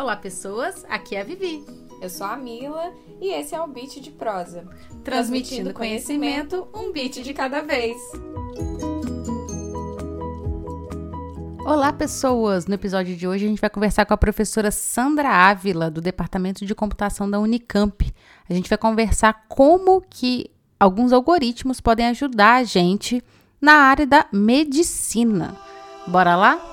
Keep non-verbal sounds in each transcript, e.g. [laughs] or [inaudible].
Olá, pessoas. Aqui é a Vivi. Eu sou a Mila e esse é o Beat de Prosa. Transmitindo conhecimento, um beat de cada vez. Olá, pessoas! No episódio de hoje a gente vai conversar com a professora Sandra Ávila, do Departamento de Computação da Unicamp. A gente vai conversar como que alguns algoritmos podem ajudar a gente na área da medicina. Bora lá?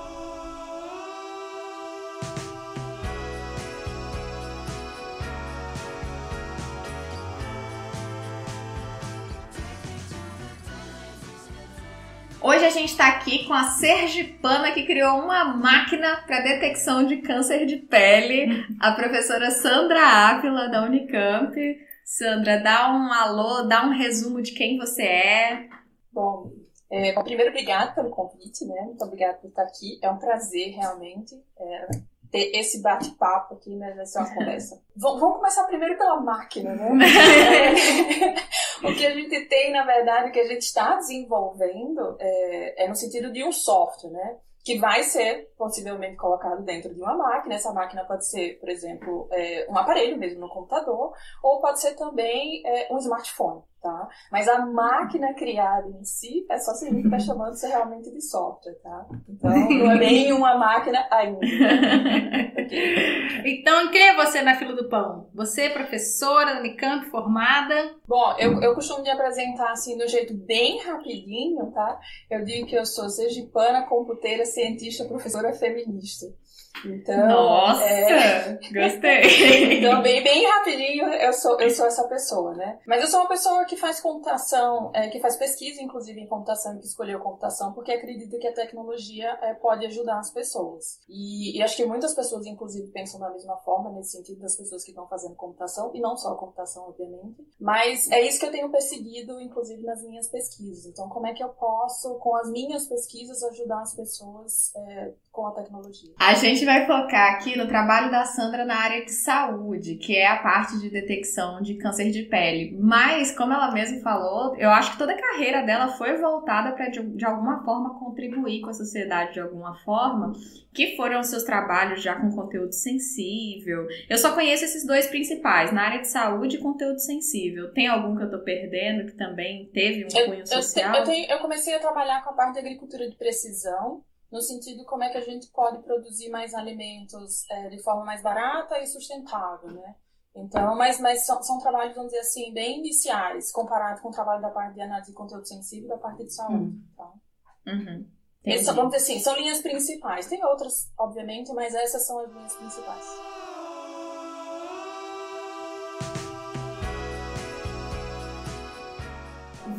Com a Sergipana que criou uma máquina para detecção de câncer de pele, a professora Sandra Ávila da Unicamp. Sandra, dá um alô, dá um resumo de quem você é. Bom, é, bom primeiro, obrigada pelo convite, né? Muito obrigada por estar aqui. É um prazer, realmente. É, ter esse bate-papo aqui, né? Vai ser uma conversa. Vamos começar primeiro pela máquina, né? [laughs] [laughs] o que a gente tem, na verdade, que a gente está desenvolvendo é, é no sentido de um software, né? que vai ser possivelmente colocado dentro de uma máquina. Essa máquina pode ser, por exemplo, é, um aparelho mesmo no computador, ou pode ser também é, um smartphone tá? Mas a máquina criada em si é só significa que tá chamando-se realmente de software, tá? Então não é nem uma máquina ainda. [laughs] então, quem é você na fila do pão? Você é professora Unicamp, formada? Bom, eu, eu costumo me apresentar assim um jeito bem rapidinho, tá? Eu digo que eu sou sergipana, computeira, cientista, professora feminista. Então, Nossa, é... [laughs] gostei. então, bem, bem rapidinho, eu sou, eu sou essa pessoa, né? Mas eu sou uma pessoa que faz computação, é, que faz pesquisa, inclusive, em computação, e que escolheu computação, porque acredita que a tecnologia é, pode ajudar as pessoas. E, e, acho que muitas pessoas, inclusive, pensam da mesma forma, nesse sentido, das pessoas que estão fazendo computação, e não só computação, obviamente. Mas é isso que eu tenho perseguido, inclusive, nas minhas pesquisas. Então, como é que eu posso, com as minhas pesquisas, ajudar as pessoas é, com a tecnologia? A gente vai focar aqui no trabalho da Sandra na área de saúde, que é a parte de detecção de câncer de pele. Mas, como ela mesma falou, eu acho que toda a carreira dela foi voltada para, de, de, alguma forma, contribuir com a sociedade de alguma forma, que foram seus trabalhos já com conteúdo sensível. Eu só conheço esses dois principais, na área de saúde e conteúdo sensível. Tem algum que eu tô perdendo que também teve um cunho social? Eu, eu, tenho, eu comecei a trabalhar com a parte de agricultura de precisão, no sentido como é que a gente pode produzir mais alimentos é, de forma mais barata e sustentável, né? Então, mas, mas são, são, trabalhos, vamos dizer assim, bem iniciais, comparado com o trabalho da parte de análise de conteúdo sensível da parte de saúde. Uhum. Tá? Uhum. Essas, vamos dizer assim, são linhas principais. Tem outras, obviamente, mas essas são as linhas principais.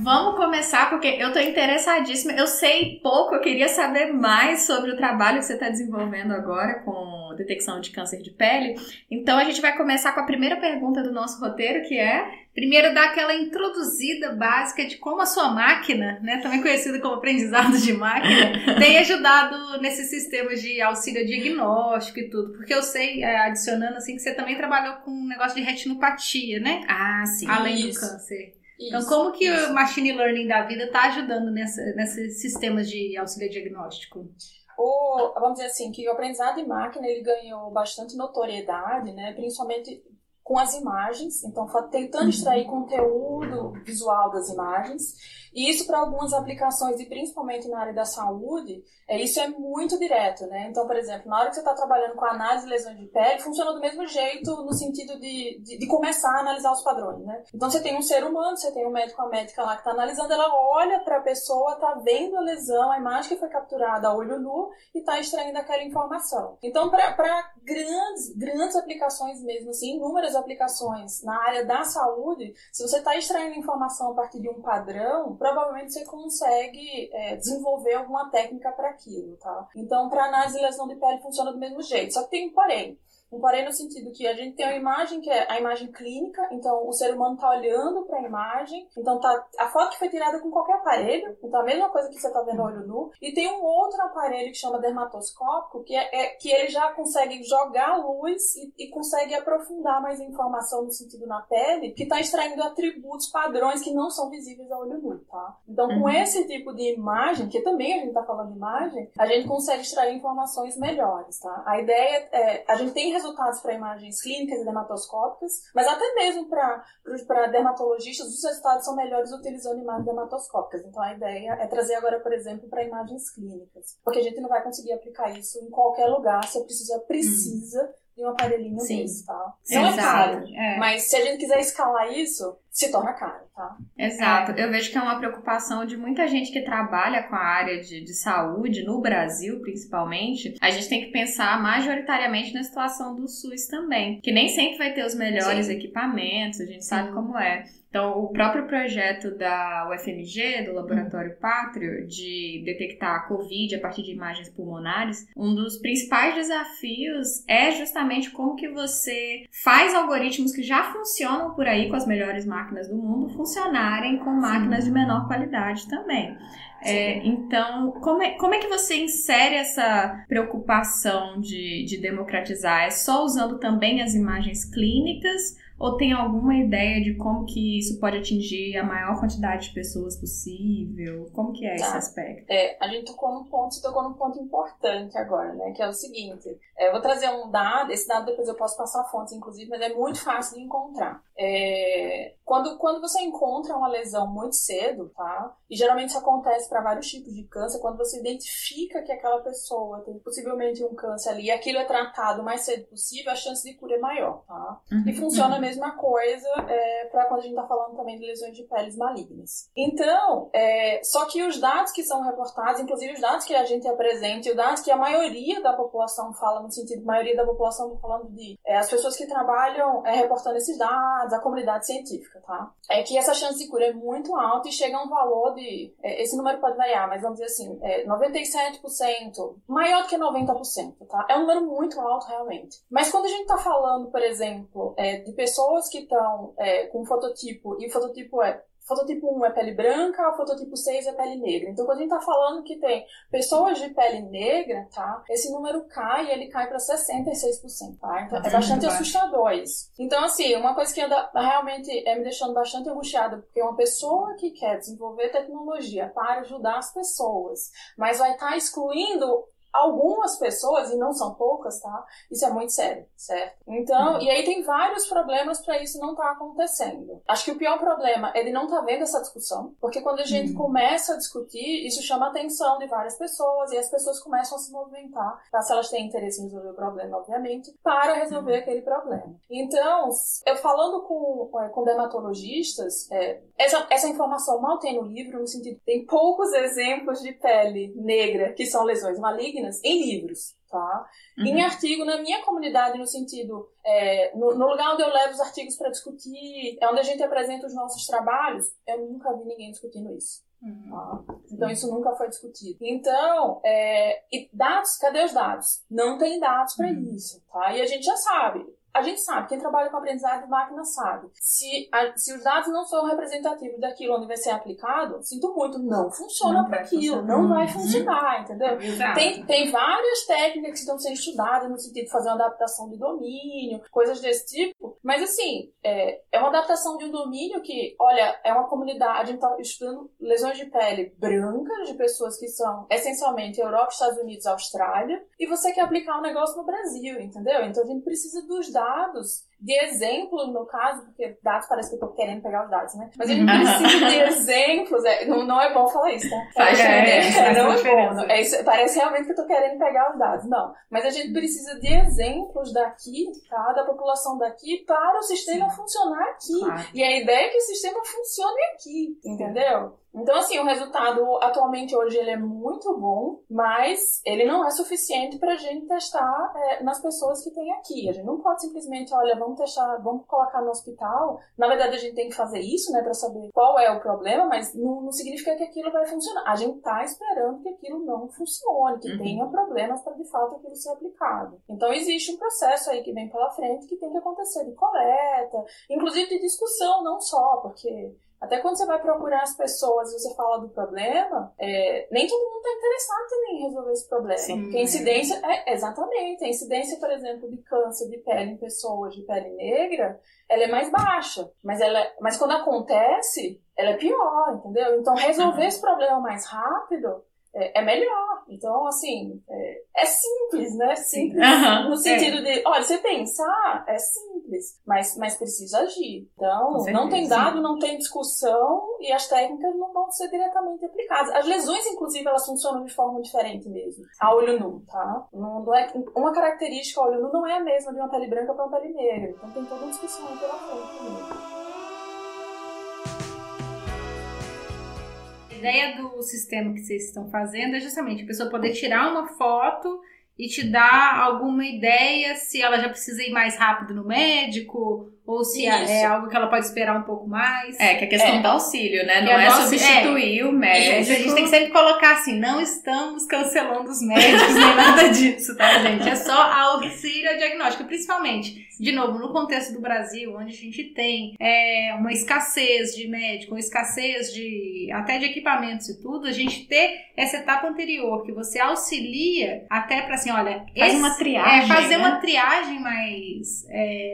Vamos começar porque eu tô interessadíssima. Eu sei pouco, eu queria saber mais sobre o trabalho que você está desenvolvendo agora com detecção de câncer de pele. Então a gente vai começar com a primeira pergunta do nosso roteiro, que é primeiro dar aquela introduzida básica de como a sua máquina, né, também conhecida como aprendizado de máquina, [laughs] tem ajudado nesses sistemas de auxílio diagnóstico e tudo. Porque eu sei, é, adicionando assim, que você também trabalhou com um negócio de retinopatia, né? Ah, sim. Além isso. do câncer. Então, como que isso. o machine learning da vida está ajudando nessa, nesses sistemas de auxílio diagnóstico? O, vamos dizer assim, que o aprendizado de máquina ele ganhou bastante notoriedade, né? principalmente com as imagens, então tentando uhum. extrair conteúdo visual das imagens e isso para algumas aplicações, e principalmente na área da saúde, é, isso é muito direto, né? Então, por exemplo, na hora que você está trabalhando com análise de lesões de pele, funciona do mesmo jeito no sentido de, de, de, começar a analisar os padrões, né? Então, você tem um ser humano, você tem um médico, a médica lá que está analisando, ela olha para a pessoa, está vendo a lesão, a imagem que foi capturada a olho nu e está extraindo aquela informação. Então, para grandes, grandes aplicações mesmo, assim, inúmeras aplicações na área da saúde, se você está extraindo informação a partir de um padrão, provavelmente você consegue é, desenvolver alguma técnica para aquilo, tá? Então, para análise de lesão de pele funciona do mesmo jeito, só que tem um porém. Um porém no sentido que a gente tem uma imagem que é a imagem clínica, então o ser humano está olhando para a imagem, então tá a foto que foi tirada com qualquer aparelho, então a mesma coisa que você está vendo olho nu, e tem um outro aparelho que chama dermatoscópico, que é, é que ele já consegue jogar luz e, e, consegue aprofundar mais a informação no sentido na pele, que está extraindo atributos, padrões que não são visíveis a olho nu, tá? Então com uhum. esse tipo de imagem, que também a gente está falando de imagem, a gente consegue extrair informações melhores, tá? A ideia é, a gente tem resultados para imagens clínicas e dermatoscópicas, mas até mesmo para dermatologistas, os resultados são melhores utilizando imagens dermatoscópicas. Então a ideia é trazer agora, por exemplo, para imagens clínicas, porque a gente não vai conseguir aplicar isso em qualquer lugar, se precisa, precisa hum de um aparelhinho Sim. desse, tá? Não é caro, é. mas se a gente quiser escalar isso, se torna caro, tá? Exato. É. Eu vejo que é uma preocupação de muita gente que trabalha com a área de, de saúde, no Brasil principalmente. A gente tem que pensar majoritariamente na situação do SUS também, que nem sempre vai ter os melhores Sim. equipamentos, a gente Sim. sabe como é. Então, o próprio projeto da UFMG, do Laboratório Pátrio, de detectar a Covid a partir de imagens pulmonares, um dos principais desafios é justamente como que você faz algoritmos que já funcionam por aí com as melhores máquinas do mundo funcionarem com máquinas de menor qualidade também. É, então, como é, como é que você insere essa preocupação de, de democratizar? É só usando também as imagens clínicas ou tem alguma ideia de como que isso pode atingir a maior quantidade de pessoas possível? Como que é esse tá. aspecto? É, a gente tocou num ponto, você tocou num ponto importante agora, né? Que é o seguinte. É, eu vou trazer um dado, esse dado depois eu posso passar fontes, inclusive, mas é muito fácil de encontrar. É, quando, quando você encontra uma lesão muito cedo, tá? E geralmente isso acontece para vários tipos de câncer, quando você identifica que aquela pessoa tem possivelmente um câncer ali e aquilo é tratado o mais cedo possível, a chance de cura é maior, tá? Uhum. E funciona uhum. mesmo mesma coisa é, para quando a gente está falando também de lesões de peles malignas. Então, é, só que os dados que são reportados, inclusive os dados que a gente apresenta e os dados que a maioria da população fala, no sentido, maioria da população falando de é, as pessoas que trabalham é, reportando esses dados, a comunidade científica, tá? É que essa chance de cura é muito alta e chega a um valor de. É, esse número pode variar, mas vamos dizer assim, 97%, é, maior do que 90%, tá? É um número muito alto realmente. Mas quando a gente está falando, por exemplo, de pessoas que estão é, com fototipo, e o fototipo é fototipo 1 é pele branca, o fototipo 6 é pele negra. Então, quando a gente está falando que tem pessoas de pele negra, tá? Esse número cai e ele cai para 66%, tá? Então, é bastante assustador isso. Então, assim, uma coisa que anda realmente é me deixando bastante angustiada, porque uma pessoa que quer desenvolver tecnologia para ajudar as pessoas, mas vai estar tá excluindo algumas pessoas, e não são poucas, tá? Isso é muito sério, certo? Então, uhum. e aí tem vários problemas para isso não estar tá acontecendo. Acho que o pior problema é ele não estar tá vendo essa discussão, porque quando a gente uhum. começa a discutir, isso chama a atenção de várias pessoas e as pessoas começam a se movimentar, tá? se elas têm interesse em resolver o problema, obviamente, para resolver uhum. aquele problema. Então, eu falando com, é, com dermatologistas, é, essa, essa informação mal tem no livro, no sentido tem poucos [laughs] exemplos de pele negra que são lesões malignas em livros, tá? Uhum. Em artigo, na minha comunidade, no sentido, é, no, no, lugar onde eu levo os artigos para discutir, é onde a gente apresenta os nossos trabalhos, eu nunca vi ninguém discutindo isso. Uhum. Tá? Então, isso nunca foi discutido. Então, é, dados, cadê os dados? Não tem dados para uhum. isso, tá? E a gente já sabe, a gente sabe, quem trabalha com aprendizado de máquina sabe. Se, a, se os dados não são representativos daquilo onde vai ser aplicado, sinto muito, não funciona para aquilo, não vai uhum. funcionar, entendeu? Tem, tem várias técnicas que estão sendo estudadas no sentido de fazer uma adaptação de domínio, coisas desse tipo, mas assim, é, é uma adaptação de um domínio que, olha, é uma comunidade, está estudando lesões de pele brancas de pessoas que são essencialmente Europa, Estados Unidos, Austrália, e você quer aplicar um negócio no Brasil, entendeu? Então a gente precisa dos dados de exemplo, no caso, porque dados parece que eu tô querendo pegar os dados, né? Mas a gente precisa de [laughs] exemplos, é, não, não é bom falar isso, tá? Faz é, é, não é bom. É isso, parece realmente que eu tô querendo pegar os dados. Não. Mas a gente precisa de exemplos daqui, tá? Da população daqui para o sistema Sim. funcionar aqui. Claro. E a ideia é que o sistema funcione aqui, entendeu? Então, assim, o resultado atualmente hoje ele é muito bom, mas ele não é suficiente para a gente testar é, nas pessoas que tem aqui. A gente não pode simplesmente, olha, vamos testar, vamos colocar no hospital. Na verdade, a gente tem que fazer isso, né, para saber qual é o problema, mas não, não, significa que aquilo vai funcionar. A gente está esperando que aquilo não funcione, que uhum. tenha problemas para de fato aquilo ser aplicado. Então, existe um processo aí que vem pela frente que tem que acontecer de coleta, inclusive de discussão, não só, porque até quando você vai procurar as pessoas e você fala do problema, é, nem todo mundo está interessado também em resolver esse problema. Sim, Porque a incidência, é, exatamente, a incidência, por exemplo, de câncer de pele em pessoas de pele negra, ela é mais baixa. Mas, ela, mas quando acontece, ela é pior, entendeu? Então resolver uhum. esse problema mais rápido é, é melhor. Então, assim, é, é simples, né? Simples. Uhum, no sentido é. de, olha, você pensar é simples, mas, mas precisa agir. Então, não tem dado, não tem discussão e as técnicas não vão ser diretamente aplicadas. As lesões, inclusive, elas funcionam de forma diferente mesmo, a olho nu, tá? Não, não é, uma característica a olho nu não é a mesma de uma pele branca para uma pele negra. Então, tem toda uma discussão pela frente também. ideia do sistema que vocês estão fazendo é justamente a pessoa poder tirar uma foto e te dar alguma ideia se ela já precisa ir mais rápido no médico ou se é, é Isso. é algo que ela pode esperar um pouco mais. É, que é a questão é. do auxílio, né? Não é, é substituir o médico. a gente tem que sempre colocar assim, não estamos cancelando os médicos nem nada disso, tá, gente? É só auxílio diagnóstico, principalmente, de novo, no contexto do Brasil, onde a gente tem é, uma escassez de médico, uma escassez de até de equipamentos e tudo, a gente ter essa etapa anterior que você auxilia até para assim, olha, faz esse, uma triagem, é, fazer né? uma triagem mais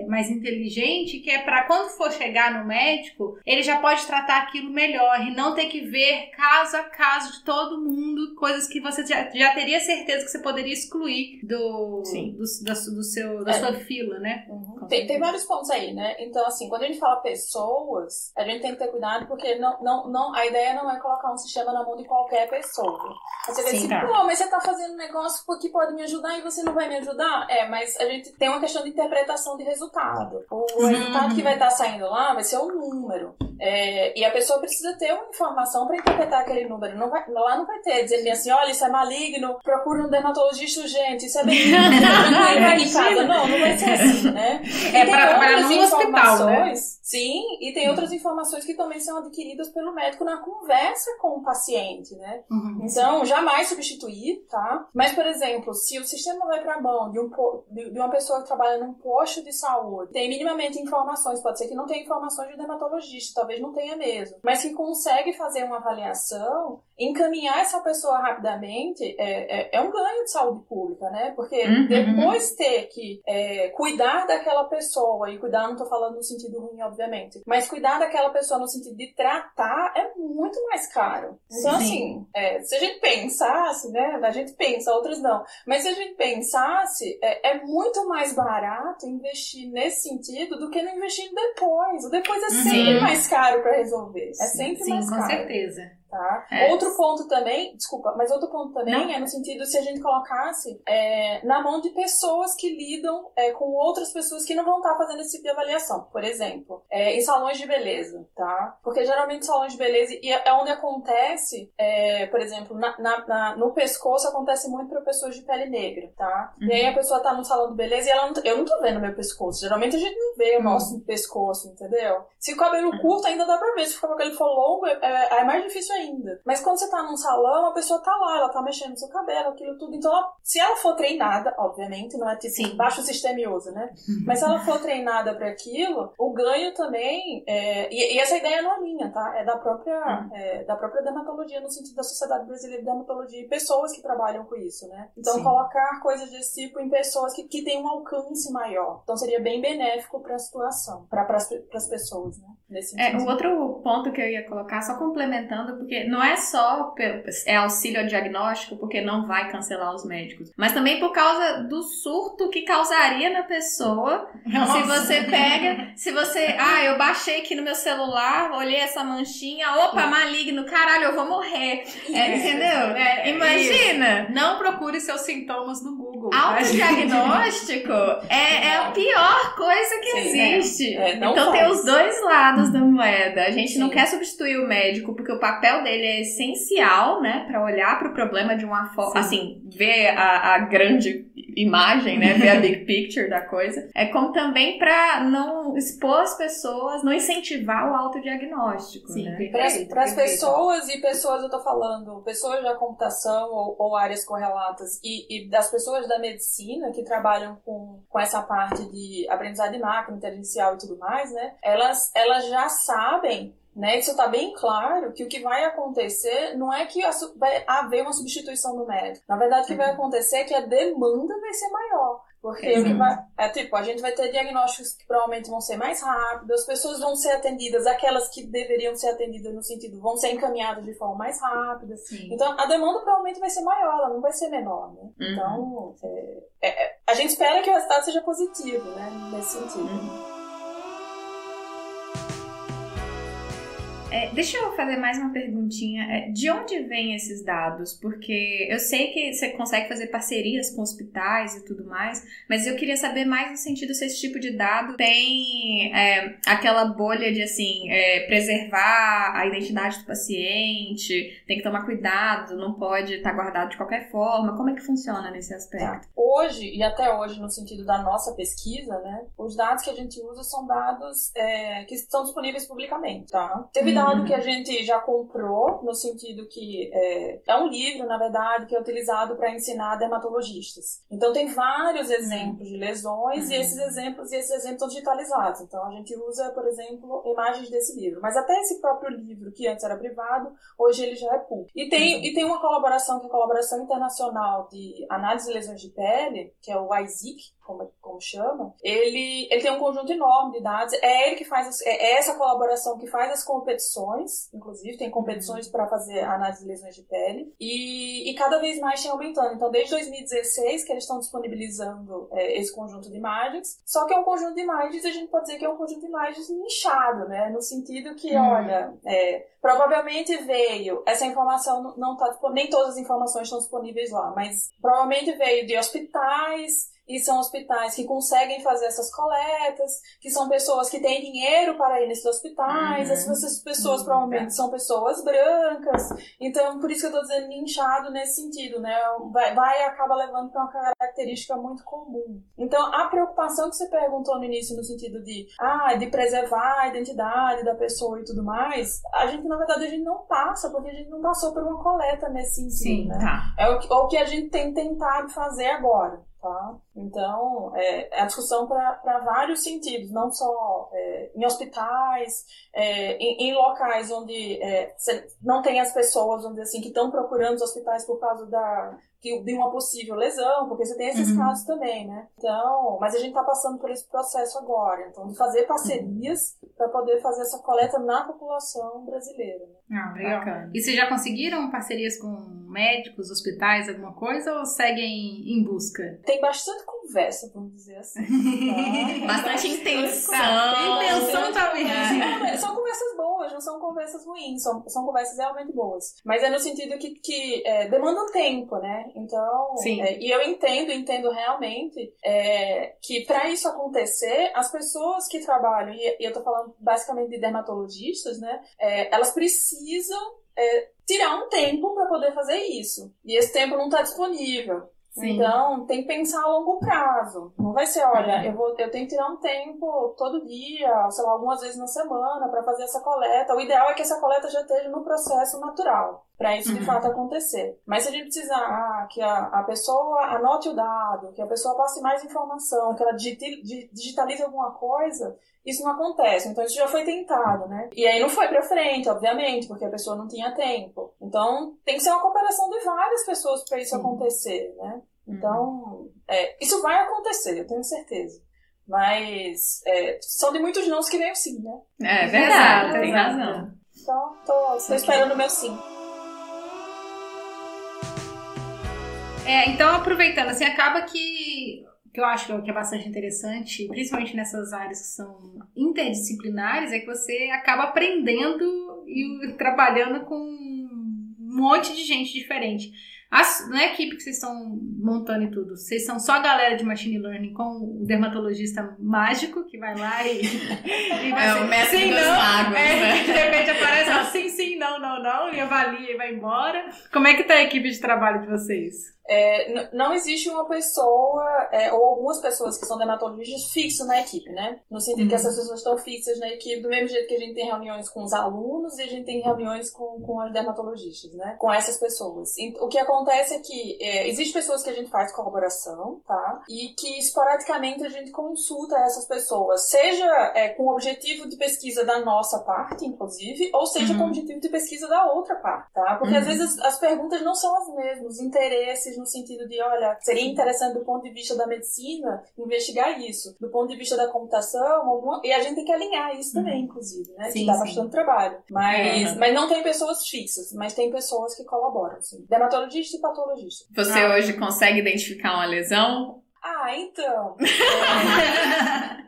mais inteligente que é para quando for chegar no médico, ele já pode tratar aquilo melhor e não ter que ver caso a caso de todo mundo, coisas que você já, já teria certeza que você poderia excluir do, do, da, do seu, da é. sua fila, né? Uhum. Tem, tem vários pontos aí, né? Então, assim, quando a gente fala pessoas, a gente tem que ter cuidado porque não, não, não, a ideia não é colocar um sistema na mão de qualquer pessoa. Você vê assim, tá. pô, mas você tá fazendo um negócio que pode me ajudar e você não vai me ajudar? É, mas a gente tem uma questão de interpretação de resultado. O uhum. resultado que vai estar tá saindo lá vai ser um número. É, e a pessoa precisa ter uma informação para interpretar aquele número. Não vai, lá não vai ter dizendo assim, olha, isso é maligno, procura um dermatologista urgente, isso é bem [laughs] Não, não vai ser assim, né? É para trabalhar no hospital, né? Sim, e tem outras informações que também são adquiridas pelo médico na conversa com o paciente, né? Uhum. Então, jamais substituir, tá? Mas, por exemplo, se o sistema vai para a mão de, um, de uma pessoa que trabalha num posto de saúde, tem minimamente informações, pode ser que não tenha informações de dermatologista, talvez não tenha mesmo, mas que consegue fazer uma avaliação, encaminhar essa pessoa rapidamente, é, é, é um ganho de saúde pública, né? Porque uhum. uhum. depois ter que é, cuidar daquela pessoa, e cuidar não estou falando no sentido ruim, obviamente, mas cuidar daquela pessoa no sentido de tratar é muito mais caro. Então, Sim. assim, é, se a gente pensasse, né? A gente pensa, outros não, mas se a gente pensasse, é, é muito mais barato investir nesse sentido do que no investir depois. O depois é sempre mais caro para resolver. É sempre Sim, mais caro. com certeza. Tá? É. Outro ponto também, desculpa, mas outro ponto também Não. é no sentido se a gente colocasse é, na mão de pessoas que lidam é, com outras pessoas que não vão estar fazendo esse tipo de avaliação. Por exemplo, é, em salões de beleza, tá? Porque geralmente salões de beleza e é onde acontece, é, por exemplo, na, na, na, no pescoço acontece muito para pessoas de pele negra, tá? Uhum. E aí a uhum. pessoa tá no salão de beleza e ela não, eu não tô vendo meu pescoço. Geralmente a gente não vê o uhum. nosso pescoço, entendeu? Se o cabelo uhum. curto ainda dá pra ver, se o cabelo for longo é, é mais difícil ainda. Mas quando você tá num salão, a pessoa tá lá, ela tá mexendo no seu cabelo, aquilo tudo. Então, ela, se ela for treinada, obviamente, não é tipo Sim. baixo sistemioso, né? Mas se ela for treinada para aquilo, o ganho também. É, e, e, essa ideia não é minha, tá? É da própria, uhum. é, da própria dermatologia, no sentido da Sociedade Brasileira de Dermatologia e pessoas que trabalham com isso, né? Então, Sim. colocar coisas desse tipo em pessoas que, que têm um alcance maior. Então, seria bem benéfico para a situação, para as pessoas, né? Nesse é, o outro ponto que eu ia colocar, só complementando, porque não é só é auxílio ao diagnóstico, porque não vai cancelar os médicos, mas também por causa do surto que causaria na pessoa Nossa. se você pega, se você, ah, eu baixei aqui no meu celular, olhei essa manchinha, opa, maligno, caralho, eu vou morrer. É, entendeu? É, imagina! Isso. Não procure seus sintomas no Google. Autodiagnóstico é, é a pior coisa que Sim, existe. É. É, então faz. tem os dois lados da moeda. A gente Sim. não quer substituir o médico porque o papel dele é essencial, né, para olhar para o problema de uma forma, assim, ver a, a, grande imagem, né, ver a big picture da coisa. É como também para não expor as pessoas, não incentivar o autodiagnóstico, Sim, né? Para as pessoas e pessoas, eu tô falando, pessoas da computação ou, ou áreas correlatas e, e, das pessoas da medicina que trabalham com, com essa parte de aprendizado de máquina, inteligencial e tudo mais, né? Elas, elas já sabem né? Isso está bem claro que o que vai acontecer não é que vai haver uma substituição do médico. Na verdade, o que vai uhum. acontecer é que a demanda vai ser maior. Porque vai, é tipo, a gente vai ter diagnósticos que provavelmente vão ser mais rápidos, as pessoas vão ser atendidas, aquelas que deveriam ser atendidas no sentido, vão ser encaminhadas de forma mais rápida. Sim. Então a demanda provavelmente vai ser maior, ela não vai ser menor, né? Uhum. Então, é, é, é a gente espera que o resultado seja positivo, né? Nesse sentido. Uhum. É, deixa eu fazer mais uma perguntinha. É, de onde vêm esses dados? Porque eu sei que você consegue fazer parcerias com hospitais e tudo mais, mas eu queria saber mais no sentido se esse tipo de dado tem é, aquela bolha de assim é, preservar a identidade do paciente, tem que tomar cuidado, não pode estar guardado de qualquer forma. Como é que funciona nesse aspecto? Tá. Hoje e até hoje no sentido da nossa pesquisa, né, os dados que a gente usa são dados é, que estão disponíveis publicamente, tá? Teve hum dado que a gente já comprou, no sentido que é, é um livro, na verdade, que é utilizado para ensinar dermatologistas. Então tem vários exemplos de lesões uhum. e esses exemplos e esses exemplos são digitalizados. Então a gente usa, por exemplo, imagens desse livro. Mas até esse próprio livro, que antes era privado, hoje ele já é público. E tem, uhum. e tem uma colaboração, que é a colaboração internacional de análise de lesões de pele, que é o ISIC, como, como chama, ele, ele tem um conjunto enorme de dados. É ele que faz, as, é essa colaboração que faz as competições, inclusive, tem competições para fazer análise de lesões de pele, e, e cada vez mais tem aumentando. Então, desde 2016 que eles estão disponibilizando é, esse conjunto de imagens, só que é um conjunto de imagens, a gente pode dizer que é um conjunto de imagens nichado, né? No sentido que, hum. olha, é, provavelmente veio, essa informação não está nem todas as informações estão disponíveis lá, mas provavelmente veio de hospitais, e são hospitais que conseguem fazer essas coletas, que são pessoas que têm dinheiro para ir nesses hospitais, uhum. essas pessoas uhum. provavelmente são pessoas brancas, então por isso que eu estou dizendo inchado nesse sentido, né? Vai, vai acaba levando para uma característica muito comum. Então a preocupação que você perguntou no início no sentido de, ah, de preservar a identidade da pessoa e tudo mais, a gente na verdade a gente não passa, porque a gente não passou por uma coleta nesse sentido, Sim, né? Tá. É o que, o que a gente tem tentado fazer agora. Tá? Então, é, é a discussão para vários sentidos, não só é, em hospitais, é, em, em, locais onde é, não tem as pessoas, dizer assim, que estão procurando os hospitais por causa da, de uma possível lesão, porque você tem esses uhum. casos também, né? Então, mas a gente está passando por esse processo agora, então, de fazer parcerias uhum. para poder fazer essa coleta na população brasileira. Né? Ah, bacana. E vocês já conseguiram parcerias com médicos, hospitais, alguma coisa, ou seguem em busca? Tem bastante conversa, vamos dizer assim. [laughs] Tá? bastante intenção. Intenção também. É. São conversas boas, não são conversas ruins, são, são conversas realmente boas. Mas é no sentido que, que é, demandam tempo, né? Então, é, e eu entendo, entendo realmente é, que para isso acontecer, as pessoas que trabalham, e, e eu tô falando basicamente de dermatologistas, né? É, elas precisam é, tirar um tempo para poder fazer isso. E esse tempo não está disponível. Sim. Então, tem que pensar a longo prazo. Não vai ser, olha, eu, vou, eu tenho que tirar um tempo todo dia, sei lá, algumas vezes na semana para fazer essa coleta. O ideal é que essa coleta já esteja no processo natural, para isso de uhum. fato acontecer. Mas se a gente precisar ah, que a, a pessoa anote o dado, que a pessoa passe mais informação, que ela digitalize alguma coisa, isso não acontece. Então isso já foi tentado, né? E aí não foi para frente, obviamente, porque a pessoa não tinha tempo. Então tem que ser uma cooperação de várias pessoas para isso Sim. acontecer, né? Então, uhum. é, isso vai acontecer, eu tenho certeza. Mas é, são de muitos nãos que vem o sim, né? É verdade, tem razão. Então, tô, tô esperando o meu sim. É, então aproveitando, assim, acaba que que eu acho que é bastante interessante, principalmente nessas áreas que são interdisciplinares, é que você acaba aprendendo e trabalhando com um monte de gente diferente. As, na equipe que vocês estão montando e tudo, vocês são só a galera de machine learning com o dermatologista mágico que vai lá e, [laughs] e vai é ser, o mestre sim, não, magos, é, né? De repente aparece assim, sim, não, não, não, e avalia e vai embora. Como é que tá a equipe de trabalho de vocês? É, não existe uma pessoa, é, ou algumas pessoas que são dermatologistas fixos na equipe, né? No sentido uhum. que essas pessoas estão fixas na equipe, do mesmo jeito que a gente tem reuniões com os alunos e a gente tem reuniões com, com as dermatologistas, né? Com essas pessoas. E, o que acontece é que é, existem pessoas que a gente faz colaboração, tá? E que esporadicamente a gente consulta essas pessoas, seja é, com o objetivo de pesquisa da nossa parte, inclusive, ou seja uhum. com o objetivo de pesquisa da outra par, tá? Porque uhum. às vezes as, as, perguntas não são as mesmas, os interesses no sentido de, olha, seria interessante do ponto de vista da medicina investigar isso, do ponto de vista da computação, alguma... e a gente tem que alinhar isso também, uhum. inclusive, né? Sim, que dá sim. bastante trabalho. Mas, uhum. mas não tem pessoas fixas, mas tem pessoas que colaboram, assim. Dermatologista e patologista. Você ah. hoje consegue identificar uma lesão? Ah, então. [laughs]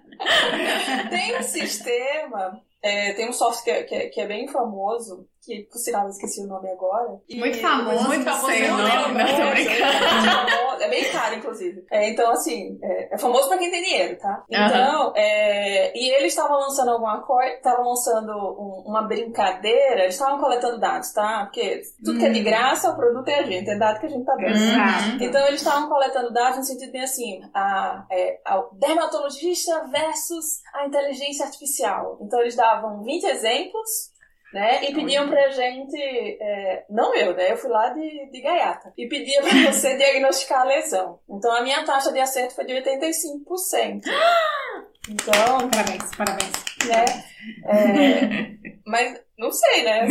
Tem um sistema é, tem um software que é, que é, bem famoso, que por sinal eu esqueci o nome agora. Muito famoso, muito famoso. Sei o nome, não, tô brincando. É bem caro, inclusive. É, então, assim, é, é, famoso pra quem tem dinheiro, tá? Então, é, e eles estavam lançando alguma coisa, estavam lançando um, uma brincadeira, eles estavam coletando dados, tá? Porque tudo que é de hum. graça, o produto é a gente, é dado que a gente tá dando. Uhum. Então, eles estavam coletando dados no sentido bem assim, a, é, a dermatologista versus a inteligência artificial. Então, eles davam 20 exemplos né? E pediam pra gente, é, não eu, né? Eu fui lá de, de gaiata. E pedia pra [laughs] você diagnosticar a lesão. Então a minha taxa de acerto foi de 85%. [gasps] Então. Parabéns, parabéns. Né? É, [laughs] mas não sei, né?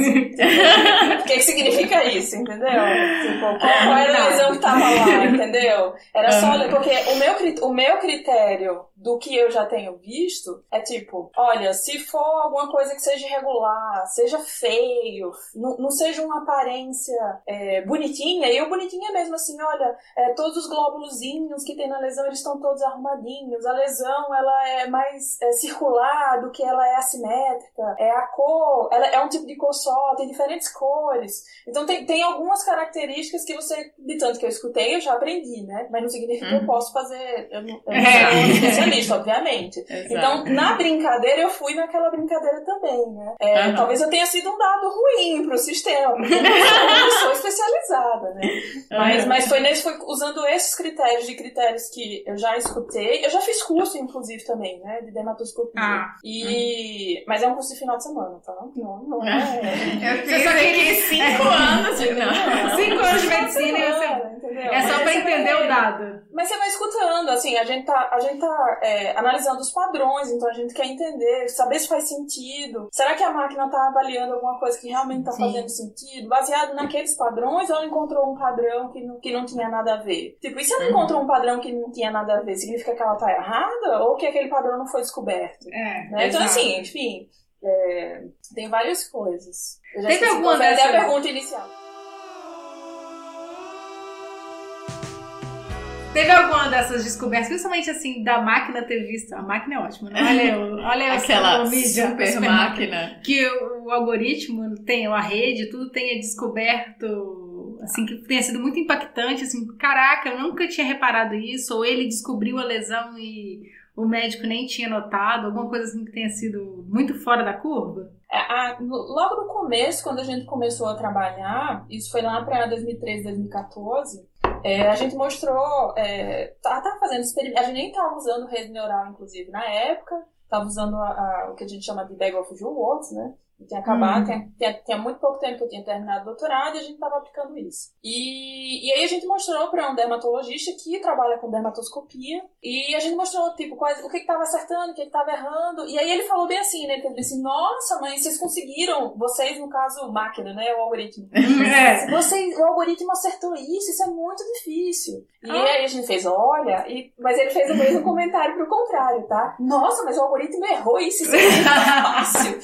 o que, que significa isso, entendeu? Tipo, qual, era a lesão que tava lá, entendeu? Era só. Porque o meu, o meu critério do que eu já tenho visto é tipo, olha, se for alguma coisa que seja irregular, seja feio, não, não seja uma aparência é, bonitinha, e o bonitinho é mesmo assim, olha, é, todos os glóbulozinhos que tem na lesão, eles estão todos arrumadinhos, a lesão, ela é mais é, circular do que ela é assimétrica, é a cor, ela é um tipo de cor só, tem diferentes cores. Então tem, tem algumas características que você, de tanto que eu escutei, eu já aprendi, né? Mas não significa uhum. que eu uhum. posso fazer. Eu não, eu não sou especialista, obviamente. Exato. Então, na brincadeira, eu fui naquela brincadeira também, né? É, uhum. Talvez eu tenha sido um dado ruim pro sistema, porque eu não sou especializada, né? Mas, uhum. mas foi, nesse, foi usando esses critérios de critérios que eu já escutei. Eu já fiz curso, inclusive, também, né? De dermatoscopia. Ah. E... Mas é um curso de final de semana, tá? Não, não é. Eu fiz só queria cinco anos de, não. cinco anos de medicina e você. É só pra entender o dado. Mas você vai escutando, assim, a gente tá, a gente tá é, analisando os padrões, então a gente quer entender, saber se faz sentido. Será que a máquina tá avaliando alguma coisa que realmente tá Sim. fazendo sentido? Baseado naqueles padrões ou ela encontrou um padrão que não, que não tinha nada a ver? Tipo, e se ela uhum. encontrou um padrão que não tinha nada a ver, significa que ela tá errada? Ou que aquele padrão não foi descoberto? É, né? Então, assim, enfim. É, tem várias coisas. Eu já Teve alguma dessa... a pergunta inicial. Teve alguma dessas descobertas, principalmente assim, da máquina ter visto. A máquina é ótima, né? Olha, [laughs] olha aquela mídia, super, super máquina. máquina. Que o, o, algoritmo tem, a rede, tudo tenha descoberto, assim, que tenha sido muito impactante, assim, caraca, eu nunca tinha reparado isso, ou ele descobriu a lesão e o médico nem tinha notado, alguma coisa assim que tenha sido muito fora da curva? É, a, logo no começo, quando a gente começou a trabalhar, isso foi lá para 2013, 2014, é, a gente mostrou, é, tá, tá fazendo experimentos, a gente nem estava usando rede neural, inclusive, na época, estava usando a, a, o que a gente chama de bag of Words, né? Eu tinha acabado, uhum. tinha, tinha, tinha, muito pouco tempo que eu tinha terminado o doutorado e a gente estava aplicando isso. E, e aí a gente mostrou para um dermatologista que trabalha com dermatoscopia e a gente mostrou, tipo, quais, o que estava acertando, o que estava errando. E aí ele falou bem assim, né? Ele disse, assim, nossa, mãe, vocês conseguiram, vocês, no caso, máquina, né? O algoritmo. [laughs] É. Vocês, o algoritmo acertou isso, isso é muito difícil. E ah. aí a gente fez, olha, e, mas ele fez o mesmo [laughs] comentário pro contrário, tá? Nossa, mas o algoritmo errou isso, isso é muito [laughs] fácil.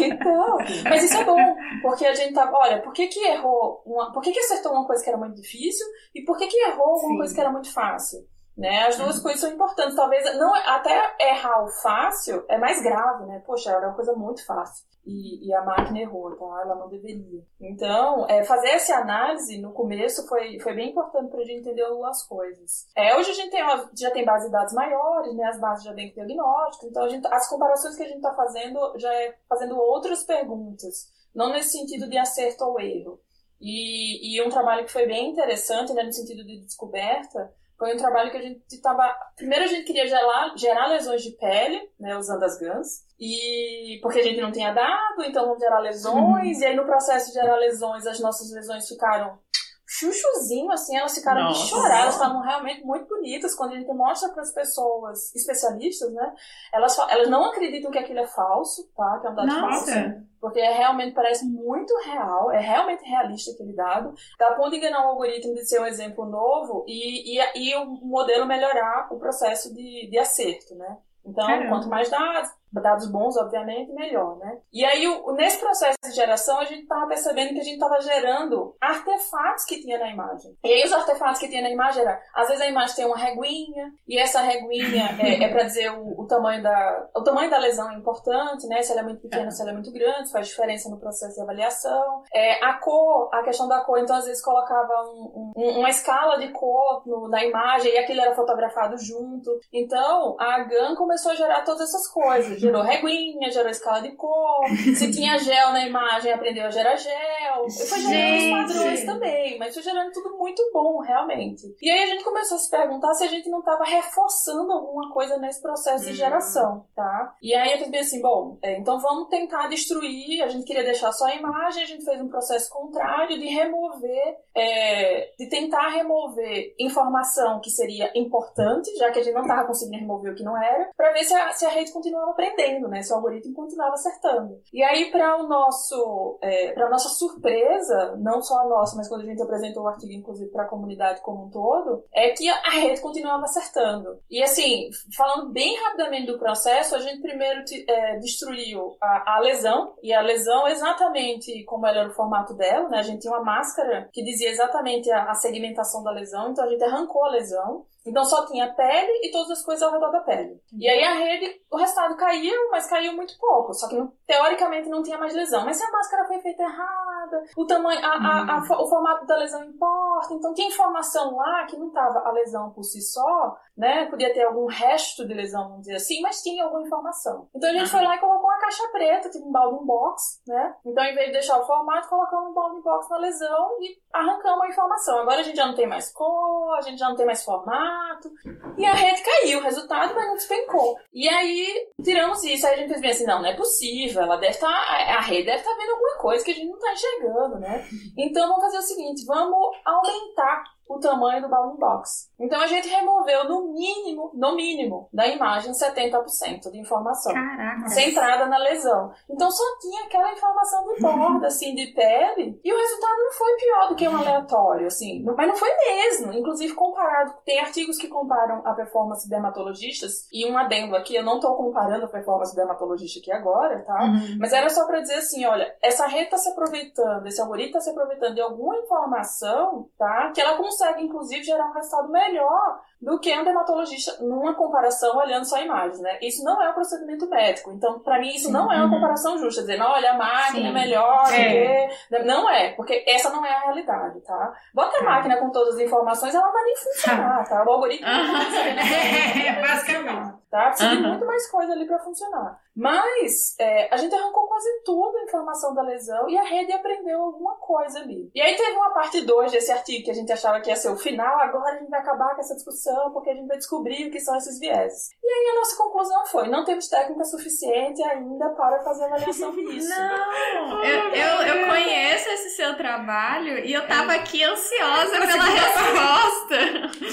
Então, mas isso é bom, porque a gente tá, olha, por que que errou, uma, por que que acertou uma coisa que era muito difícil e por que que errou Sim. coisa que era muito fácil? Né? As duas uhum. coisas são importantes. Talvez não até errar o fácil é mais grave, né? Poxa, era uma coisa muito fácil e, e, a máquina errou, tá? Ela não deveria. Então, é, fazer essa análise no começo foi, foi bem importante para a gente entender as coisas. É, hoje a gente tem, já tem base de dados maiores, né? As bases já têm diagnóstico, então a gente, as comparações que a gente está fazendo já é fazendo outras perguntas, não nesse sentido de acerto ou erro. E, e um trabalho que foi bem interessante, né, no sentido de descoberta, foi um trabalho que a gente estava. Primeiro a gente queria gerar, gerar lesões de pele, né, usando as GANs, e porque a gente não tinha dado, então vamos gerar lesões, uhum. e aí no processo de gerar lesões, as nossas lesões ficaram chuchuzinho, assim, elas ficaram Nossa. de chorar, elas estavam realmente muito bonitas. Quando a gente mostra para as pessoas especialistas, né, elas, elas não acreditam que aquilo é falso, tá? Que é um dado falso. Nossa. Porque é realmente parece muito real, é realmente realista aquele dado. Dá ponto de enganar o algoritmo de ser um exemplo novo e, e, e o modelo melhorar o processo de, de acerto, né? Então, Caramba. quanto mais dados, dados bons, obviamente, melhor, né? E aí, o- nesse processo de geração, a gente estava percebendo que a gente estava gerando artefatos que tinha na imagem. E aí, os artefatos que tinha na imagem era, às vezes a imagem tem uma reguinha, e essa reguinha [laughs] é, é para dizer o, o tamanho da... O tamanho da lesão é importante, né? Se ela é muito pequena, se ela é muito grande, faz diferença no processo de avaliação. É, a cor, a questão da cor, então às vezes colocava um- um- uma escala de cor no- na imagem e aquilo era fotografado junto. Então a GAN começou a gerar todas essas coisas. Gerou reguinha, gerou escala de cor. [laughs] Se tinha gel na imagem, aprendeu a gerar gel. E foi gerando os padrões também, mas foi gerando tudo muito bom, realmente. E aí a gente começou a se perguntar se a gente não estava reforçando alguma coisa nesse processo de Hum. geração, tá? E aí eu pensei assim, bom, é, então vamos tentar destruir, a gente queria deixar só a imagem, a gente fez um processo contrário de remover, é, de tentar remover informação que seria importante, já que a gente não estava conseguindo remover o que não era, para ver se a, se a rede continuava aprendendo, né? Se o algoritmo continuava acertando. E aí, para o nosso, é, para nossa surpresa, não só a nossa, mas quando a gente apresentou o artigo, inclusive, para a comunidade como um todo, é que a, rede continuava acertando. E assim, falando bem rapidamente do processo, a gente primeiro é, destruiu a, a lesão, e a lesão exatamente como era o formato dela, né? A gente tinha uma máscara que dizia exatamente a, a segmentação da lesão, então a gente arrancou a lesão. Então só tinha pele e todas as coisas ao redor da pele. E aí a rede, o resultado caiu, mas caiu muito pouco. Só que teoricamente não tinha mais lesão. Mas se a máscara foi feita errada, o tamanho, a- a- a fo- o formato da lesão importa. Então tinha informação lá que não estava a lesão por si só, né? Podia ter algum resto de lesão, vamos dizer assim, mas tinha alguma informação. Então a gente foi lá e colocou uma caixa preta, tipo um balde box, né? Então em vez de deixar o formato, colocamos um balde box na lesão e arrancamos a informação. Agora a gente já não tem mais cor, a gente já não tem mais formato. E a rede caiu, o resultado, mas não despencou. E aí, tiramos isso. Aí a gente bem assim, não, não é possível. Ela deve estar, a rede deve estar vendo alguma coisa que a gente não está enxergando, né? Então vamos fazer o seguinte, vamos aumentar o tamanho do bounding box. Então a gente removeu no mínimo, no mínimo, da imagem 70% de informação Caraca. centrada na lesão. Então só tinha aquela informação de borda, [laughs] assim, de pele, e o resultado não foi pior do que um aleatório, assim. Mas não foi mesmo. Inclusive, comparado, tem artigos que comparam a performance de dermatologistas, e um adendo aqui, eu não tô comparando a performance de dermatologista aqui agora, tá? Uhum. Mas era só para dizer assim, olha, essa rede está se aproveitando, esse algoritmo está se aproveitando de alguma informação, tá? Que ela consegue, inclusive, gerar um resultado melhor do que um dermatologista numa comparação olhando só imagens, né? Isso não é um procedimento médico. Então, para mim, isso não é uma comparação justa. Dizendo, olha, a máquina Sim. é melhor É. que... Não é, porque essa não é a realidade, tá? Bota a Tá. máquina com todas as informações, ela não vai nem funcionar, tá? O algoritmo não vai [laughs] saber, né? É, basicamente. Tá? Precisa de muito mais coisa ali para funcionar. Mas é, a gente arrancou quase tudo a informação da lesão e a rede aprendeu alguma coisa ali. E aí teve uma parte 2 desse artigo que a gente achava que ia ser o final, agora a gente vai acabar com essa discussão porque a gente vai descobrir o que são esses vieses. E aí a nossa conclusão foi, não temos técnica suficiente ainda para fazer avaliação [laughs] disso. Não, eu, eu, eu conheço esse seu trabalho e eu tava aqui ansiosa pela [laughs] resposta.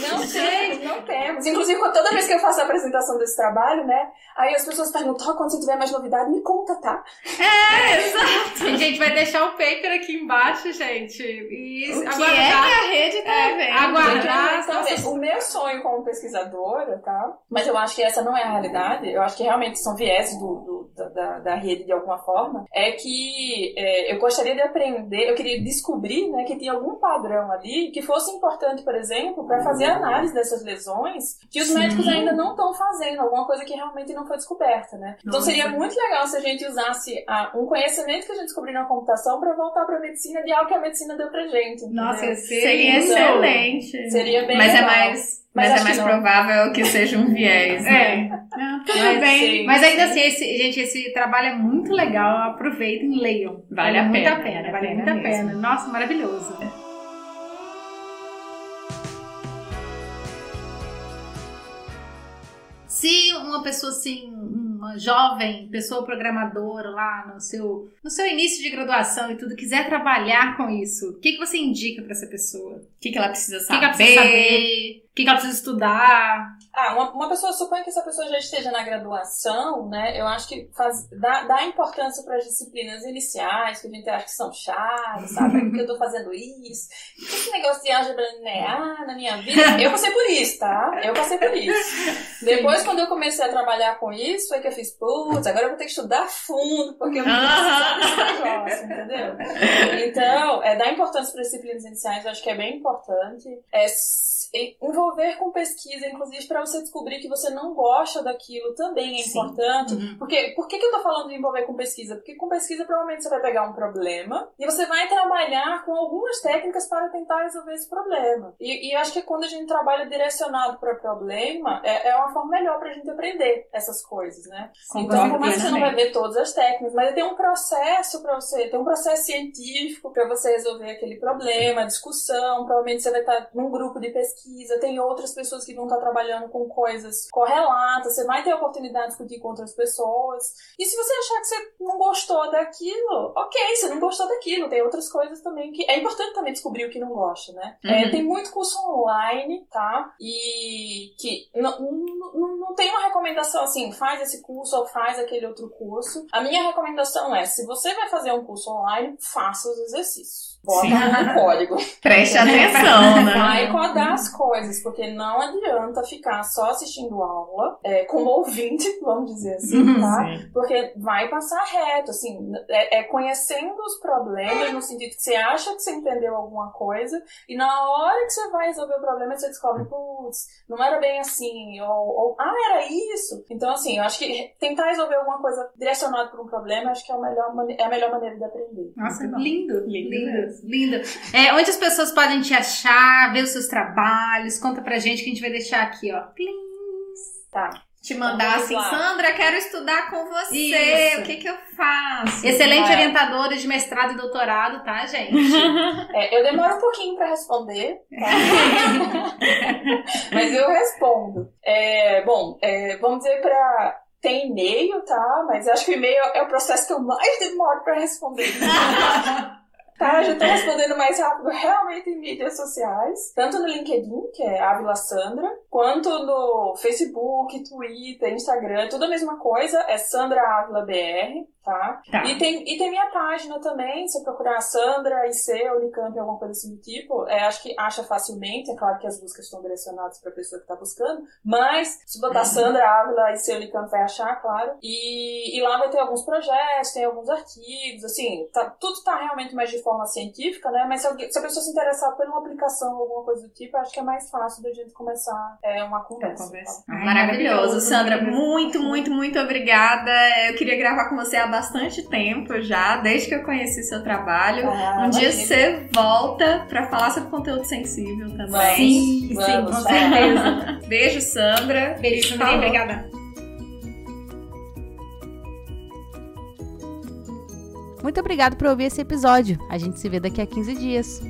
Não temos, não temos. Inclusive, toda vez que eu faço a apresentação desse trabalho, né? Aí as pessoas perguntam, "Ó, quando você tiver mais novidade, me conta, tá? É, [laughs] exato. A gente vai deixar o paper aqui embaixo, gente. E O que aguardar. é que a rede tá É, vendo? aguardar. Então, assim, o meu sonho como pesquisadora, tá? Mas eu acho que essa não é a realidade. Eu acho que realmente são viés do, do- da, da- rede de alguma forma. É que é, eu gostaria de aprender, eu queria descobrir, né, que tinha algum padrão ali que fosse importante, por exemplo, para fazer a análise dessas lesões que os Sim. médicos ainda não estão fazendo, alguma coisa que realmente não foi descoberta, né? Então Nossa. seria muito legal se a gente usasse ah, um conhecimento que a gente descobriu na computação para voltar para a medicina de algo que a medicina deu pra gente. Nossa, entendeu? ia ser Seria excelente. Seria bem Mas é legal. mais, Mas mas é mais provável que seja um viés. [laughs] né? É. Não, tudo Mas bem. sim, Mas ainda sim. assim, esse, gente, esse trabalho é muito legal. Aproveitem e leiam. Vale a muito pena, a pena. vale a Vale pena muito a mesmo. pena. Nossa, maravilhoso. Se uma pessoa assim, uma jovem pessoa programadora lá no seu, no seu início de graduação e tudo, quiser trabalhar com isso, o que, que você indica para essa pessoa? O que, que ela precisa que, saber? que ela precisa saber? O que, que ela precisa estudar? Ah, uma, uma pessoa, suponha que essa pessoa já esteja na graduação, né? Eu acho que faz, dá, dá importância para as disciplinas iniciais, que a gente acha que são chatas, sabe? Porque eu tô fazendo isso. Esse negócio de álgebra linear na minha vida, eu passei por isso, tá? Eu passei por isso. Depois, quando eu comecei a trabalhar com isso, foi que eu fiz, putz, agora eu vou ter que estudar fundo, porque eu vou precisar desse negócio, entendeu? Então, é, dar importância para as disciplinas iniciais, eu acho que é bem importante. É, envolver com pesquisa, inclusive para você descobrir que você não gosta daquilo também é Sim. importante. Uhum. Porque por que, que eu tô falando de envolver com pesquisa? Porque com pesquisa provavelmente você vai pegar um problema e você vai trabalhar com algumas técnicas para tentar resolver esse problema. E, e eu acho que quando a gente trabalha direcionado para problema, é, é uma forma melhor para a gente aprender essas coisas, né? Com então, por mais que você não vai ver todas as técnicas, mas tem um processo para você, tem um processo científico para você resolver aquele problema, discussão, provavelmente você vai estar num grupo de pesquisa pesquisa, tem outras pessoas que vão estar trabalhando com coisas correlatas, você vai ter a oportunidade de discutir com outras pessoas. E se você achar que você não gostou daquilo, ok, você não gostou daquilo, tem outras coisas também que. É importante também descobrir o que não gosta, né? É, uhum. É, tem muito curso online, tá? E que não, não, não tem uma recomendação assim, faz esse curso ou faz aquele outro curso. A minha recomendação é: se você vai fazer um curso online, faça os exercícios. Bota no código. Preste atenção, né? Vai codar as coisas, porque não adianta ficar só assistindo aula, é, como ouvinte, [laughs] vamos dizer assim, uhum, tá? Sim. Porque vai passar reto, assim, é, é, conhecendo os problemas, no sentido que você acha que você entendeu alguma coisa, e na hora que você vai resolver o problema, você descobre, putz, não era bem assim, ou, ou ah, era isso. Então, assim, eu acho que tentar resolver alguma coisa direcionada por um problema, acho que é a melhor, é a melhor maneira de aprender. Nossa, lindo, lindo. lindo linda. É, onde as pessoas podem te achar, ver os seus trabalhos? Conta pra gente que a gente vai deixar aqui, ó. Please. Tá. Te mandar assim. Sandra, quero estudar com você. Isso. O que que eu faço? Excelente é. orientadora de mestrado e doutorado, tá, gente? [laughs] É, eu demoro um pouquinho para responder, tá? [laughs] mas eu respondo. É, bom, é, vamos dizer para tem e-mail, tá? Mas acho que o e-mail é o processo que eu mais demoro para responder. [laughs] Tá, já tô respondendo mais rápido realmente em mídias sociais, tanto no LinkedIn, que é Avila Sandra, quanto no Facebook, Twitter, Instagram, tudo a mesma coisa, é Sandra Avila BR tá? tá? E, tem, e tem minha página também, se procurar Sandra, IC, Unicamp, alguma coisa assim do tipo, é, acho que acha facilmente, é claro que as buscas estão direcionadas para a pessoa que está buscando, mas se botar uhum. Sandra, Ávila, IC, Unicamp, vai achar, claro. E, e lá vai ter alguns projetos, tem alguns artigos, assim, tá, tudo está realmente mais de forma científica, né? Mas se, alguém, se a pessoa se interessar por uma aplicação ou alguma coisa do tipo, acho que é mais fácil da gente começar é, uma conversa. conversa. Tá? Ai, maravilhoso, Sandra, muito, muito, muito obrigada. Eu queria gravar com você a bastante tempo já, desde que eu conheci seu trabalho. Ah, um dia você volta para falar sobre conteúdo sensível também. Sim, Vamos, sim, com certeza. [laughs] Beijo, Sandra. Beijo, Sandra. Obrigada. Muito obrigado por ouvir esse episódio. A gente se vê daqui a 15 dias.